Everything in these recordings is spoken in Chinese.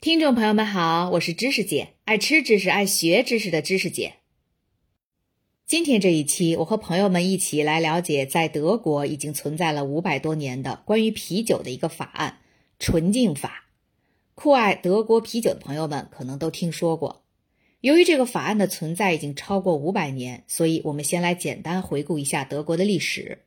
听众朋友们好，我是知识姐，爱吃知识、爱学知识的知识姐。今天这一期，我和朋友们一起来了解，在德国已经存在了五百多年的关于啤酒的一个法案——纯净法。酷爱德国啤酒的朋友们可能都听说过。由于这个法案的存在已经超过五百年，所以我们先来简单回顾一下德国的历史。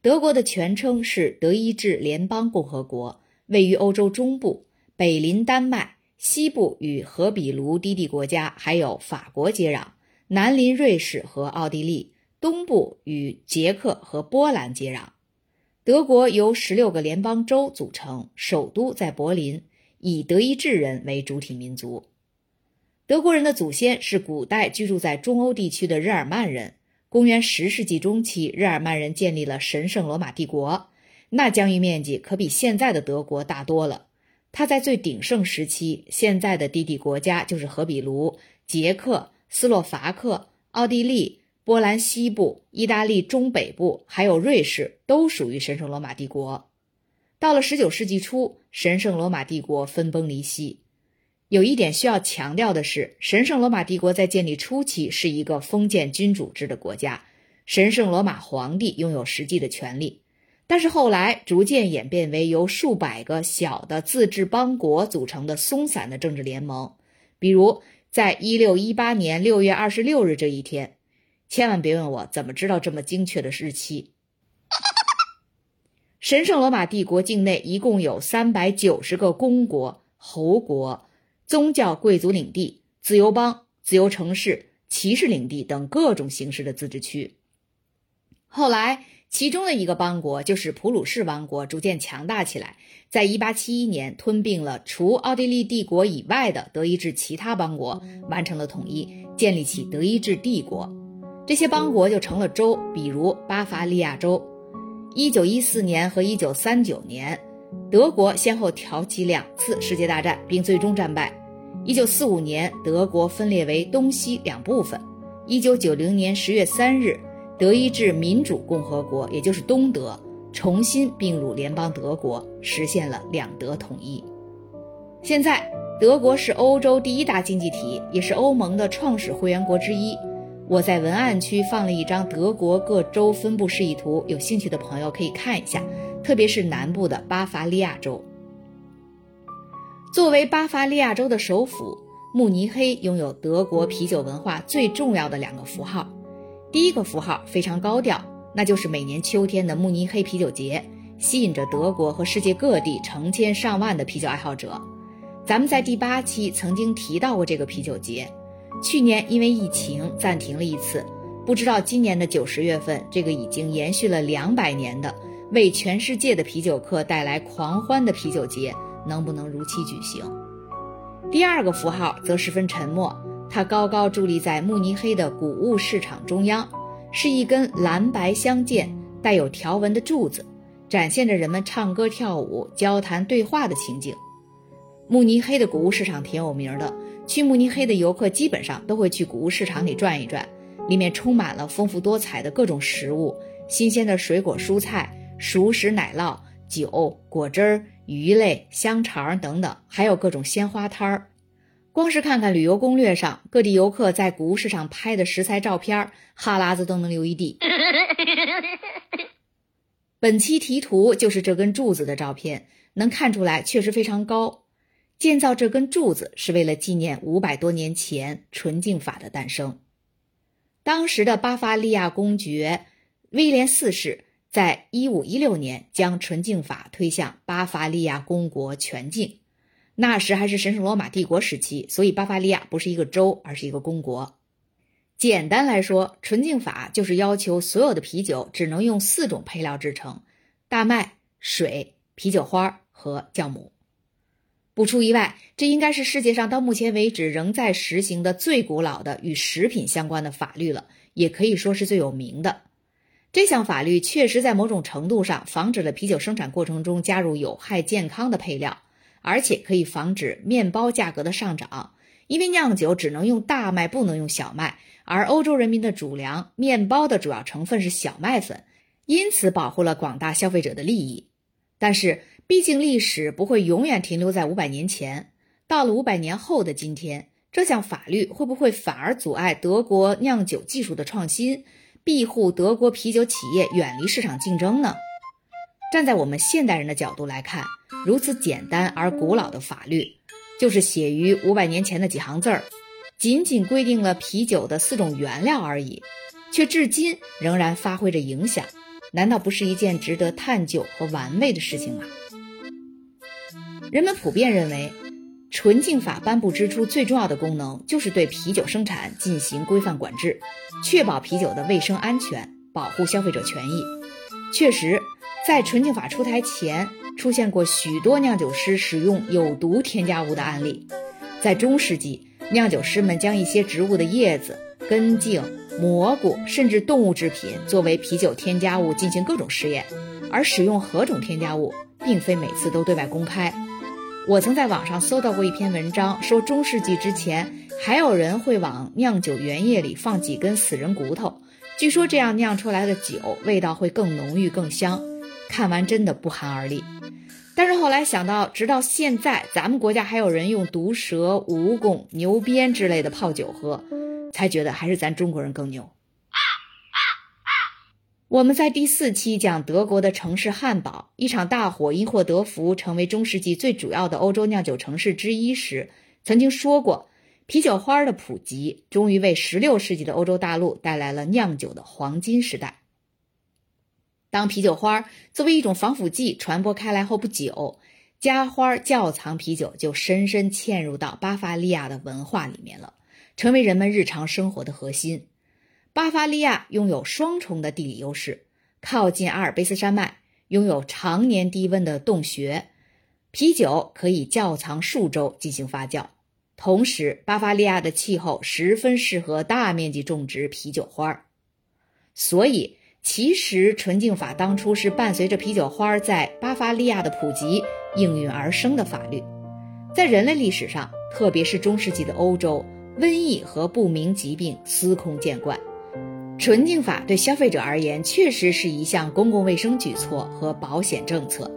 德国的全称是德意志联邦共和国，位于欧洲中部。北邻丹麦，西部与荷比卢低地国家还有法国接壤，南邻瑞士和奥地利，东部与捷克和波兰接壤。德国由十六个联邦州组成，首都在柏林，以德意志人为主体民族。德国人的祖先是古代居住在中欧地区的日耳曼人。公元十世纪中期，日耳曼人建立了神圣罗马帝国，那疆域面积可比现在的德国大多了。它在最鼎盛时期，现在的低地国家就是荷比卢、捷克斯洛伐克、奥地利、波兰西部、意大利中北部，还有瑞士，都属于神圣罗马帝国。到了19世纪初，神圣罗马帝国分崩离析。有一点需要强调的是，神圣罗马帝国在建立初期是一个封建君主制的国家，神圣罗马皇帝拥有实际的权利。但是后来逐渐演变为由数百个小的自治邦国组成的松散的政治联盟，比如在一六一八年六月二十六日这一天，千万别问我怎么知道这么精确的日期。神圣罗马帝国境内一共有三百九十个公国、侯国、宗教贵族领地、自由邦、自由城市、骑士领地等各种形式的自治区。后来。其中的一个邦国就是普鲁士王国，逐渐强大起来，在1871年吞并了除奥地利帝国以外的德意志其他邦国，完成了统一，建立起德意志帝国。这些邦国就成了州，比如巴伐利亚州。1914年和1939年，德国先后挑起两次世界大战，并最终战败。1945年，德国分裂为东西两部分。1990年10月3日。德意志民主共和国，也就是东德，重新并入联邦德国，实现了两德统一。现在，德国是欧洲第一大经济体，也是欧盟的创始会员国之一。我在文案区放了一张德国各州分布示意图，有兴趣的朋友可以看一下，特别是南部的巴伐利亚州。作为巴伐利亚州的首府，慕尼黑拥有德国啤酒文化最重要的两个符号。第一个符号非常高调，那就是每年秋天的慕尼黑啤酒节，吸引着德国和世界各地成千上万的啤酒爱好者。咱们在第八期曾经提到过这个啤酒节，去年因为疫情暂停了一次，不知道今年的九十月份，这个已经延续了两百年的为全世界的啤酒客带来狂欢的啤酒节能不能如期举行？第二个符号则十分沉默。它高高伫立在慕尼黑的谷物市场中央，是一根蓝白相间、带有条纹的柱子，展现着人们唱歌、跳舞、交谈、对话的情景。慕尼黑的谷物市场挺有名的，去慕尼黑的游客基本上都会去谷物市场里转一转，里面充满了丰富多彩的各种食物、新鲜的水果、蔬菜、熟食、奶酪、酒、果汁、鱼类、香肠等等，还有各种鲜花摊儿。光是看看旅游攻略上各地游客在古物市场拍的食材照片，哈喇子都能流一地。本期题图就是这根柱子的照片，能看出来确实非常高。建造这根柱子是为了纪念五百多年前纯净法的诞生。当时的巴伐利亚公爵威廉四世在一五一六年将纯净法推向巴伐利亚公国全境。那时还是神圣罗马帝国时期，所以巴伐利亚不是一个州，而是一个公国。简单来说，纯净法就是要求所有的啤酒只能用四种配料制成：大麦、水、啤酒花和酵母。不出意外，这应该是世界上到目前为止仍在实行的最古老的与食品相关的法律了，也可以说是最有名的。这项法律确实在某种程度上防止了啤酒生产过程中加入有害健康的配料。而且可以防止面包价格的上涨，因为酿酒只能用大麦，不能用小麦，而欧洲人民的主粮面包的主要成分是小麦粉，因此保护了广大消费者的利益。但是，毕竟历史不会永远停留在五百年前，到了五百年后的今天，这项法律会不会反而阻碍德国酿酒技术的创新，庇护德国啤酒企业远离市场竞争呢？站在我们现代人的角度来看，如此简单而古老的法律，就是写于五百年前的几行字儿，仅仅规定了啤酒的四种原料而已，却至今仍然发挥着影响。难道不是一件值得探究和玩味的事情吗？人们普遍认为，纯净法颁布之初最重要的功能就是对啤酒生产进行规范管制，确保啤酒的卫生安全，保护消费者权益。确实，在纯净法出台前，出现过许多酿酒师使用有毒添加物的案例。在中世纪，酿酒师们将一些植物的叶子、根茎。蘑菇甚至动物制品作为啤酒添加物进行各种实验，而使用何种添加物，并非每次都对外公开。我曾在网上搜到过一篇文章，说中世纪之前还有人会往酿酒原液里放几根死人骨头，据说这样酿出来的酒味道会更浓郁、更香。看完真的不寒而栗。但是后来想到，直到现在，咱们国家还有人用毒蛇、蜈蚣、牛鞭之类的泡酒喝。才觉得还是咱中国人更牛。我们在第四期讲德国的城市汉堡，一场大火因祸得福，成为中世纪最主要的欧洲酿酒城市之一时，曾经说过，啤酒花的普及终于为16世纪的欧洲大陆带来了酿酒的黄金时代。当啤酒花作为一种防腐剂传播开来后不久，加花窖藏啤酒就深深嵌入到巴伐利亚的文化里面了。成为人们日常生活的核心。巴伐利亚拥有双重的地理优势：靠近阿尔卑斯山脉，拥有常年低温的洞穴，啤酒可以窖藏数周进行发酵。同时，巴伐利亚的气候十分适合大面积种植啤酒花。所以，其实纯净法当初是伴随着啤酒花在巴伐利亚的普及应运而生的法律。在人类历史上，特别是中世纪的欧洲。瘟疫和不明疾病司空见惯，纯净法对消费者而言确实是一项公共卫生举措和保险政策，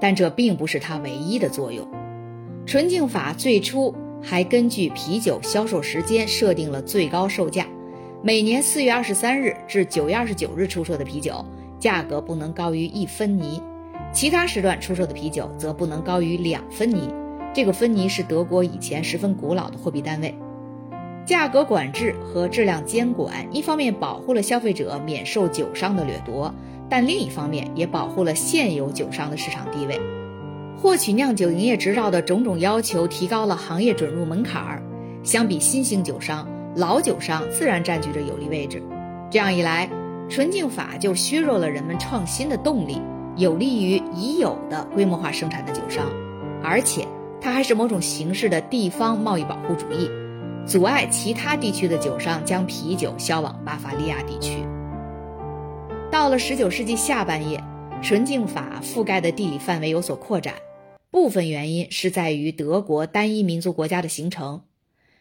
但这并不是它唯一的作用。纯净法最初还根据啤酒销售时间设定了最高售价，每年四月二十三日至九月二十九日出售的啤酒价格不能高于一分尼，其他时段出售的啤酒则不能高于两分尼。这个分尼是德国以前十分古老的货币单位。价格管制和质量监管，一方面保护了消费者免受酒商的掠夺，但另一方面也保护了现有酒商的市场地位。获取酿酒营业执照的种种要求，提高了行业准入门槛儿。相比新兴酒商，老酒商自然占据着有利位置。这样一来，纯净法就削弱了人们创新的动力，有利于已有的规模化生产的酒商，而且它还是某种形式的地方贸易保护主义。阻碍其他地区的酒商将啤酒销往巴伐利亚地区。到了19世纪下半叶，纯净法覆盖的地理范围有所扩展，部分原因是在于德国单一民族国家的形成。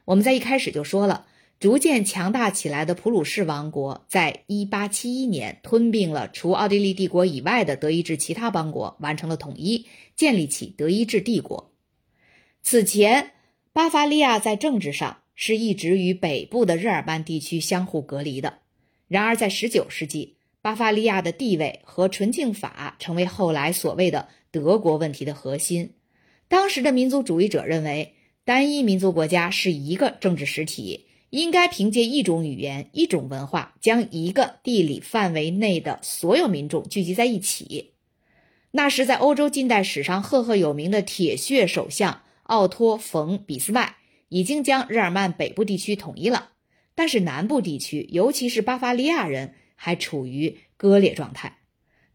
我们在一开始就说了，逐渐强大起来的普鲁士王国在1871年吞并了除奥地利帝国以外的德意志其他邦国，完成了统一，建立起德意志帝国。此前，巴伐利亚在政治上。是一直与北部的日耳曼地区相互隔离的。然而，在19世纪，巴伐利亚的地位和纯净法成为后来所谓的德国问题的核心。当时的民族主义者认为，单一民族国家是一个政治实体，应该凭借一种语言、一种文化，将一个地理范围内的所有民众聚集在一起。那时，在欧洲近代史上赫赫有名的铁血首相奥托·冯·俾斯麦。已经将日耳曼北部地区统一了，但是南部地区，尤其是巴伐利亚人还处于割裂状态。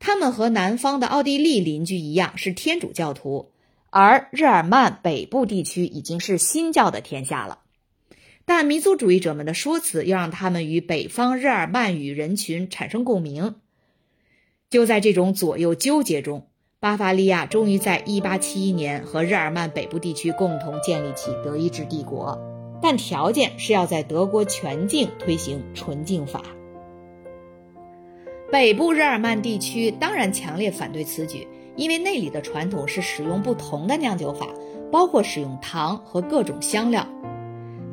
他们和南方的奥地利邻居一样是天主教徒，而日耳曼北部地区已经是新教的天下了。但民族主义者们的说辞又让他们与北方日耳曼语人群产生共鸣。就在这种左右纠结中。巴伐利亚终于在1871年和日耳曼北部地区共同建立起德意志帝国，但条件是要在德国全境推行纯净法。北部日耳曼地区当然强烈反对此举，因为那里的传统是使用不同的酿酒法，包括使用糖和各种香料。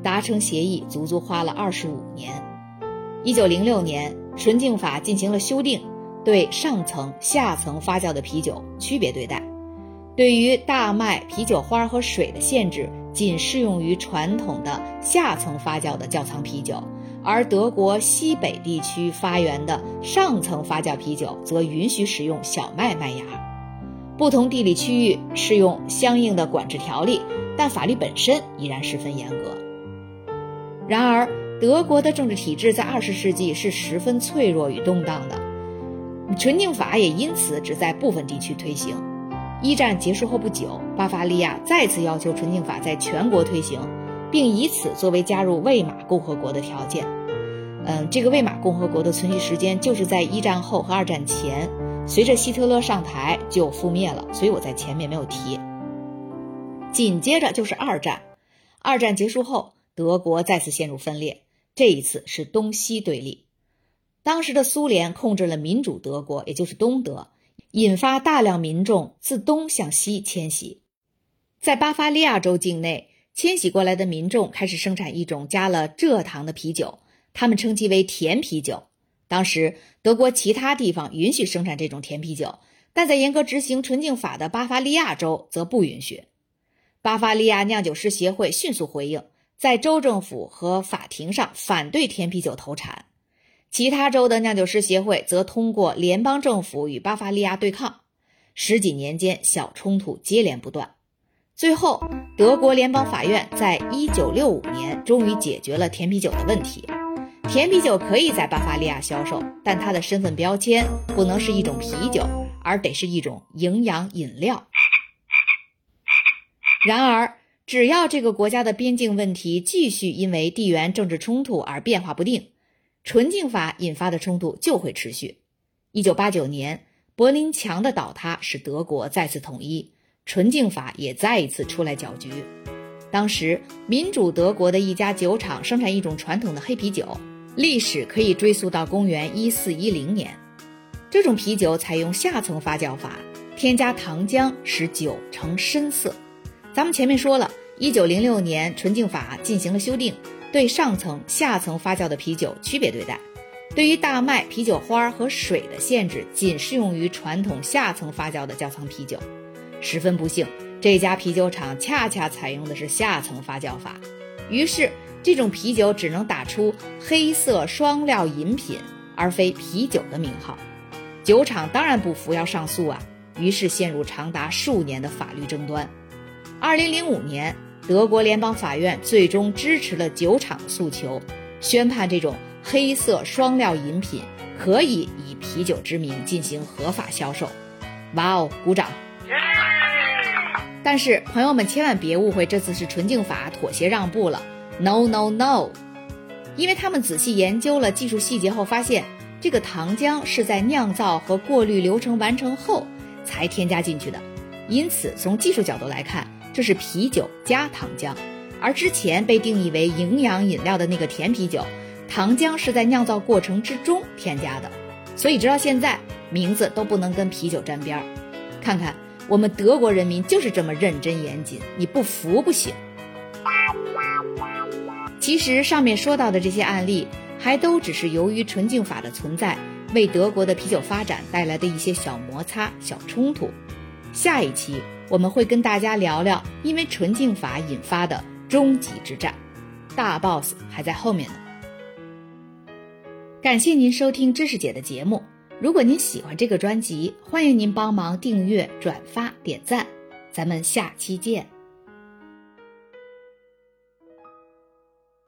达成协议足足花了二十五年。一九零六年，纯净法进行了修订，对上层、下层发酵的啤酒区别对待。对于大麦、啤酒花和水的限制，仅适用于传统的下层发酵的窖藏啤酒，而德国西北地区发源的上层发酵啤酒则允许使用小麦麦芽。不同地理区域适用相应的管制条例，但法律本身依然十分严格。然而，德国的政治体制在二十世纪是十分脆弱与动荡的，纯净法也因此只在部分地区推行。一战结束后不久，巴伐利亚再次要求纯净法在全国推行，并以此作为加入魏玛共和国的条件。嗯，这个魏玛共和国的存续时间就是在一战后和二战前，随着希特勒上台就覆灭了，所以我在前面没有提。紧接着就是二战，二战结束后，德国再次陷入分裂，这一次是东西对立。当时的苏联控制了民主德国，也就是东德。引发大量民众自东向西迁徙，在巴伐利亚州境内迁徙过来的民众开始生产一种加了蔗糖的啤酒，他们称其为甜啤酒。当时德国其他地方允许生产这种甜啤酒，但在严格执行纯净法的巴伐利亚州则不允许。巴伐利亚酿酒师协会迅速回应，在州政府和法庭上反对甜啤酒投产。其他州的酿酒师协会则通过联邦政府与巴伐利亚对抗，十几年间小冲突接连不断。最后，德国联邦法院在一九六五年终于解决了甜啤酒的问题。甜啤酒可以在巴伐利亚销售，但它的身份标签不能是一种啤酒，而得是一种营养饮料。然而，只要这个国家的边境问题继续因为地缘政治冲突而变化不定。纯净法引发的冲突就会持续。一九八九年，柏林墙的倒塌使德国再次统一，纯净法也再一次出来搅局。当时，民主德国的一家酒厂生产一种传统的黑啤酒，历史可以追溯到公元一四一零年。这种啤酒采用下层发酵法，添加糖浆使酒呈深色。咱们前面说了，一九零六年纯净法进行了修订。对上层、下层发酵的啤酒区别对待，对于大麦、啤酒花和水的限制仅适用于传统下层发酵的窖藏啤酒。十分不幸，这家啤酒厂恰恰采用的是下层发酵法，于是这种啤酒只能打出“黑色双料饮品”而非啤酒的名号。酒厂当然不服，要上诉啊，于是陷入长达数年的法律争端。二零零五年。德国联邦法院最终支持了酒厂诉求，宣判这种黑色双料饮品可以以啤酒之名进行合法销售。哇哦，鼓掌！但是朋友们千万别误会，这次是纯净法妥协让步了。No No No，因为他们仔细研究了技术细节后发现，这个糖浆是在酿造和过滤流程完成后才添加进去的，因此从技术角度来看。这是啤酒加糖浆，而之前被定义为营养饮料的那个甜啤酒，糖浆是在酿造过程之中添加的，所以直到现在名字都不能跟啤酒沾边儿。看看我们德国人民就是这么认真严谨，你不服不行。其实上面说到的这些案例，还都只是由于纯净法的存在，为德国的啤酒发展带来的一些小摩擦、小冲突。下一期。我们会跟大家聊聊因为纯净法引发的终极之战，大 boss 还在后面呢。感谢您收听知识姐的节目，如果您喜欢这个专辑，欢迎您帮忙订阅、转发、点赞，咱们下期见。